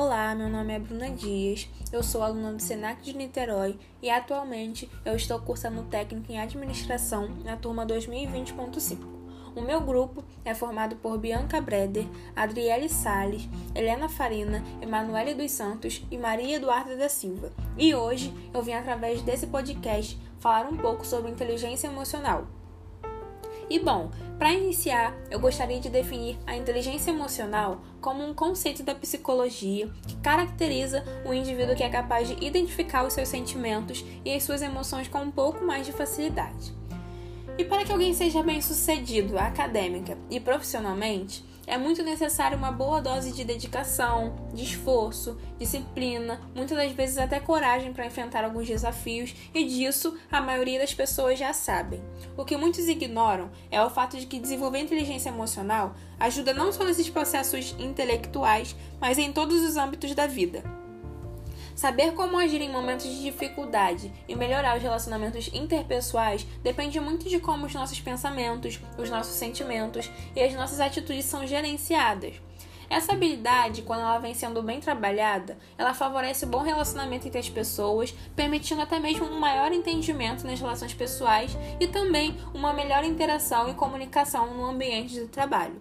Olá, meu nome é Bruna Dias, eu sou aluna do Senac de Niterói e atualmente eu estou cursando técnico em administração na turma 2020.5. O meu grupo é formado por Bianca Breder, Adriele Sales, Helena Farina, Emanuele dos Santos e Maria Eduarda da Silva. E hoje eu vim através desse podcast falar um pouco sobre inteligência emocional. E bom, para iniciar, eu gostaria de definir a inteligência emocional como um conceito da psicologia que caracteriza o indivíduo que é capaz de identificar os seus sentimentos e as suas emoções com um pouco mais de facilidade. E para que alguém seja bem-sucedido acadêmica e profissionalmente, é muito necessário uma boa dose de dedicação, de esforço, disciplina, muitas das vezes até coragem para enfrentar alguns desafios, e disso a maioria das pessoas já sabem. O que muitos ignoram é o fato de que desenvolver inteligência emocional ajuda não só nesses processos intelectuais, mas em todos os âmbitos da vida. Saber como agir em momentos de dificuldade e melhorar os relacionamentos interpessoais depende muito de como os nossos pensamentos, os nossos sentimentos e as nossas atitudes são gerenciadas. Essa habilidade, quando ela vem sendo bem trabalhada, ela favorece o bom relacionamento entre as pessoas, permitindo até mesmo um maior entendimento nas relações pessoais e também uma melhor interação e comunicação no ambiente de trabalho.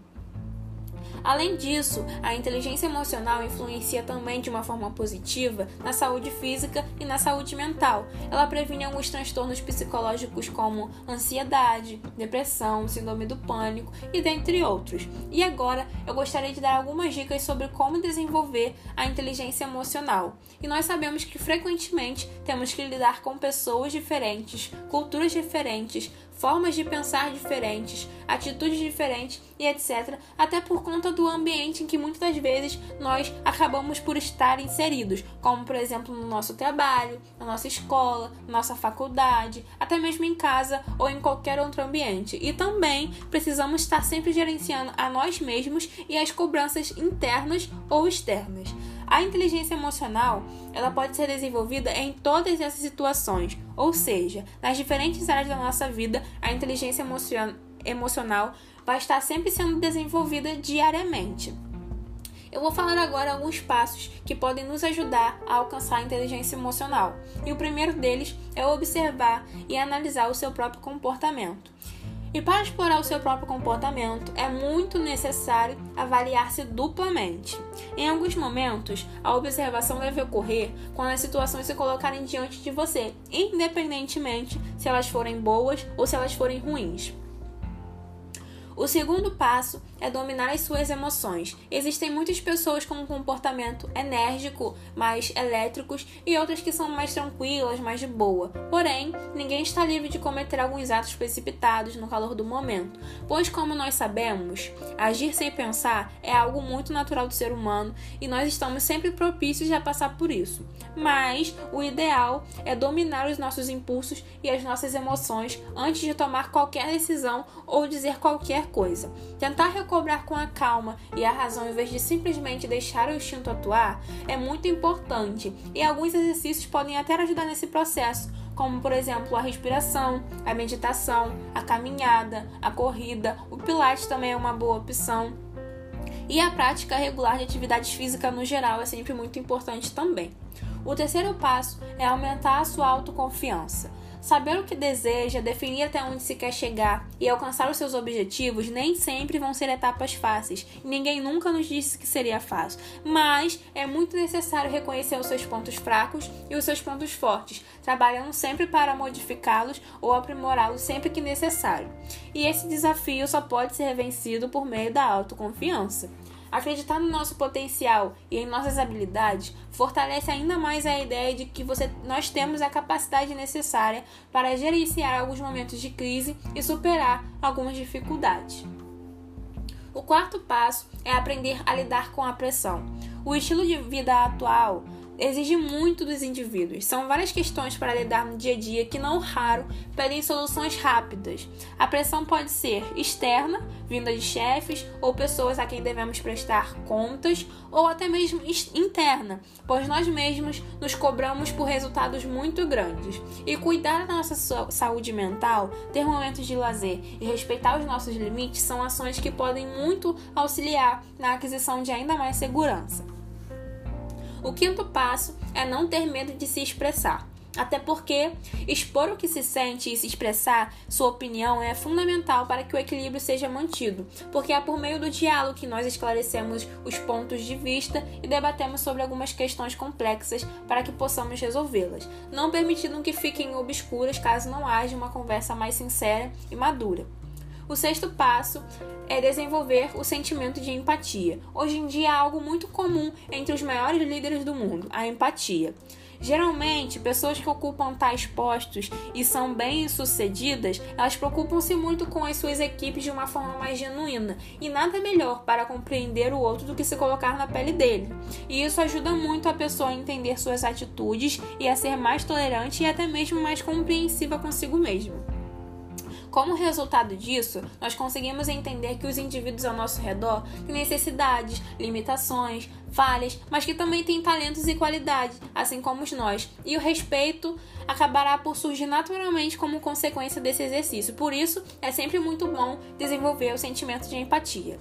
Além disso, a inteligência emocional influencia também de uma forma positiva na saúde física e na saúde mental. Ela previne alguns transtornos psicológicos como ansiedade, depressão, síndrome do pânico e dentre outros. E agora eu gostaria de dar algumas dicas sobre como desenvolver a inteligência emocional. E nós sabemos que frequentemente temos que lidar com pessoas diferentes, culturas diferentes, formas de pensar diferentes, atitudes diferentes e etc., até por conta do ambiente em que muitas das vezes nós acabamos por estar inseridos, como por exemplo no nosso trabalho, na nossa escola, na nossa faculdade, até mesmo em casa ou em qualquer outro ambiente. E também precisamos estar sempre gerenciando a nós mesmos e as cobranças internas ou externas. A inteligência emocional, ela pode ser desenvolvida em todas essas situações, ou seja, nas diferentes áreas da nossa vida, a inteligência emocional vai estar sempre sendo desenvolvida diariamente. Eu vou falar agora alguns passos que podem nos ajudar a alcançar a inteligência emocional. E o primeiro deles é observar e analisar o seu próprio comportamento. E para explorar o seu próprio comportamento, é muito necessário avaliar-se duplamente. Em alguns momentos, a observação deve ocorrer quando as situações se colocarem diante de você, independentemente se elas forem boas ou se elas forem ruins. O segundo passo é dominar as suas emoções. Existem muitas pessoas com um comportamento enérgico, mais elétricos, e outras que são mais tranquilas, mais de boa. Porém, ninguém está livre de cometer alguns atos precipitados no calor do momento, pois, como nós sabemos, agir sem pensar é algo muito natural do ser humano e nós estamos sempre propícios a passar por isso. Mas o ideal é dominar os nossos impulsos e as nossas emoções antes de tomar qualquer decisão ou dizer qualquer coisa. Tentar recobrar com a calma e a razão em vez de simplesmente deixar o instinto atuar é muito importante e alguns exercícios podem até ajudar nesse processo, como por exemplo a respiração, a meditação, a caminhada, a corrida, o pilates também é uma boa opção. E a prática regular de atividades físicas no geral é sempre muito importante também. O terceiro passo é aumentar a sua autoconfiança. Saber o que deseja, definir até onde se quer chegar e alcançar os seus objetivos nem sempre vão ser etapas fáceis. Ninguém nunca nos disse que seria fácil, mas é muito necessário reconhecer os seus pontos fracos e os seus pontos fortes, trabalhando sempre para modificá-los ou aprimorá-los sempre que necessário. E esse desafio só pode ser vencido por meio da autoconfiança. Acreditar no nosso potencial e em nossas habilidades fortalece ainda mais a ideia de que você, nós temos a capacidade necessária para gerenciar alguns momentos de crise e superar algumas dificuldades. O quarto passo é aprender a lidar com a pressão. O estilo de vida atual exige muito dos indivíduos. São várias questões para lidar no dia a dia que, não raro, pedem soluções rápidas. A pressão pode ser externa, vinda de chefes ou pessoas a quem devemos prestar contas, ou até mesmo interna, pois nós mesmos nos cobramos por resultados muito grandes. E cuidar da nossa saúde mental, ter momentos de lazer e respeitar os nossos limites são ações que podem muito auxiliar na aquisição de ainda mais segurança. O quinto passo é não ter medo de se expressar. Até porque expor o que se sente e se expressar sua opinião é fundamental para que o equilíbrio seja mantido, porque é por meio do diálogo que nós esclarecemos os pontos de vista e debatemos sobre algumas questões complexas para que possamos resolvê-las, não permitindo que fiquem obscuras caso não haja uma conversa mais sincera e madura. O sexto passo é desenvolver o sentimento de empatia. Hoje em dia é algo muito comum entre os maiores líderes do mundo, a empatia. Geralmente, pessoas que ocupam tais postos e são bem-sucedidas, elas preocupam-se muito com as suas equipes de uma forma mais genuína, e nada melhor para compreender o outro do que se colocar na pele dele. E isso ajuda muito a pessoa a entender suas atitudes e a ser mais tolerante e até mesmo mais compreensiva consigo mesmo. Como resultado disso, nós conseguimos entender que os indivíduos ao nosso redor têm necessidades, limitações, falhas, mas que também têm talentos e qualidades, assim como nós. E o respeito acabará por surgir naturalmente como consequência desse exercício. Por isso, é sempre muito bom desenvolver o sentimento de empatia.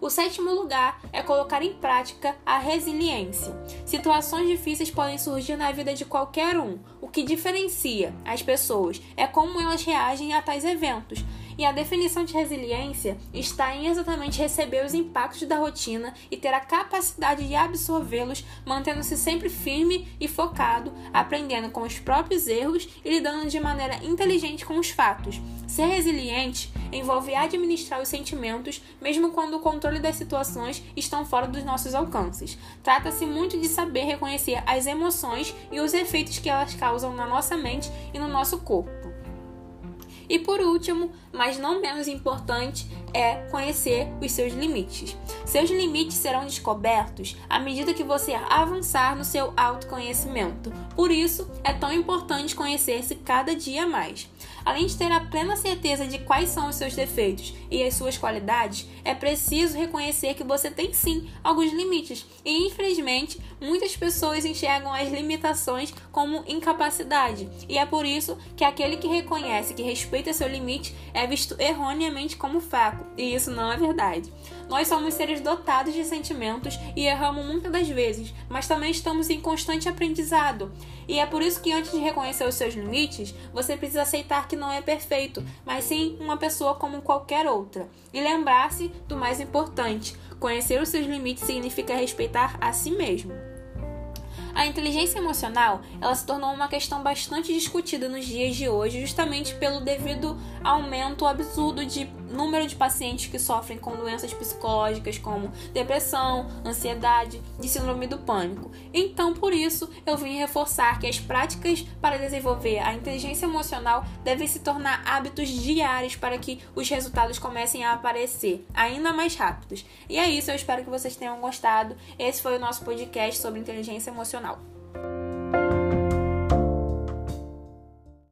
O sétimo lugar é colocar em prática a resiliência. Situações difíceis podem surgir na vida de qualquer um. O que diferencia as pessoas é como elas reagem a tais eventos. E a definição de resiliência está em exatamente receber os impactos da rotina e ter a capacidade de absorvê-los, mantendo-se sempre firme e focado, aprendendo com os próprios erros e lidando de maneira inteligente com os fatos. Ser resiliente envolve administrar os sentimentos, mesmo quando o controle das situações estão fora dos nossos alcances. Trata-se muito de saber reconhecer as emoções e os efeitos que elas causam na nossa mente e no nosso corpo. E por último, mas não menos importante, é conhecer os seus limites. Seus limites serão descobertos à medida que você avançar no seu autoconhecimento. Por isso, é tão importante conhecer-se cada dia mais. Além de ter a plena certeza de quais são os seus defeitos e as suas qualidades, é preciso reconhecer que você tem sim alguns limites. E infelizmente, muitas pessoas enxergam as limitações como incapacidade. E é por isso que aquele que reconhece que respeita seu limite é visto erroneamente como fraco. E isso não é verdade. Nós somos seres dotados de sentimentos e erramos muitas das vezes, mas também estamos em constante aprendizado. E é por isso que antes de reconhecer os seus limites, você precisa aceitar que não é perfeito, mas sim uma pessoa como qualquer outra. E lembrar-se do mais importante: conhecer os seus limites significa respeitar a si mesmo. A inteligência emocional, ela se tornou uma questão bastante discutida nos dias de hoje, justamente pelo devido aumento absurdo de número de pacientes que sofrem com doenças psicológicas como depressão, ansiedade e síndrome do pânico. Então, por isso, eu vim reforçar que as práticas para desenvolver a inteligência emocional devem se tornar hábitos diários para que os resultados comecem a aparecer ainda mais rápidos. E é isso, eu espero que vocês tenham gostado. Esse foi o nosso podcast sobre inteligência emocional.